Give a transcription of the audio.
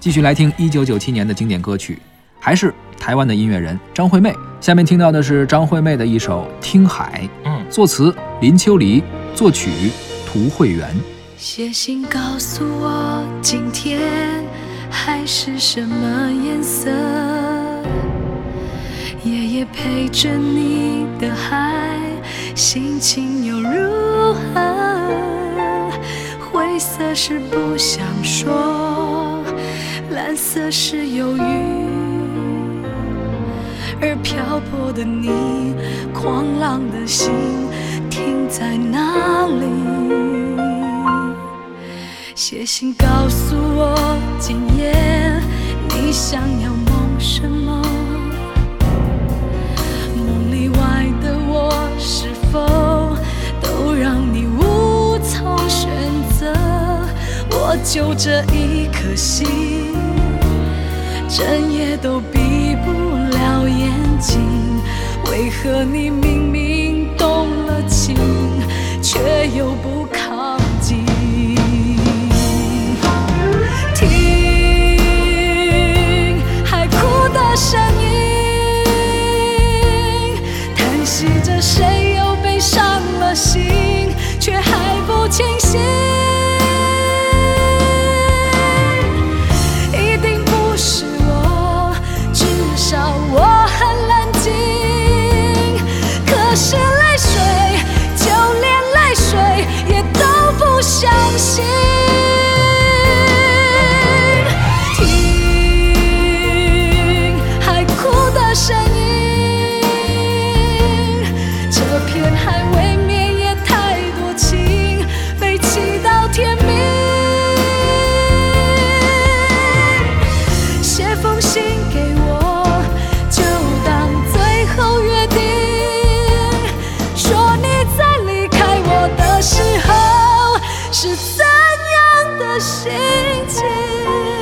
继续来听一九九七年的经典歌曲，还是台湾的音乐人张惠妹。下面听到的是张惠妹的一首《听海》，嗯，作词林秋离，作曲涂慧源。写信告诉我，今天海是什么颜色？夜夜陪着你的海，心情又如何？灰色是不想说，蓝色是忧郁，而漂泊的你，狂浪的心停在哪里？写信告诉我，今夜你想要梦什么？梦里外的我，是否都让你无从选择？我就这一颗心，整夜都闭不了眼睛。为何你明明动了情，却又不靠近？听海哭的声音，叹息着谁相信。的心情。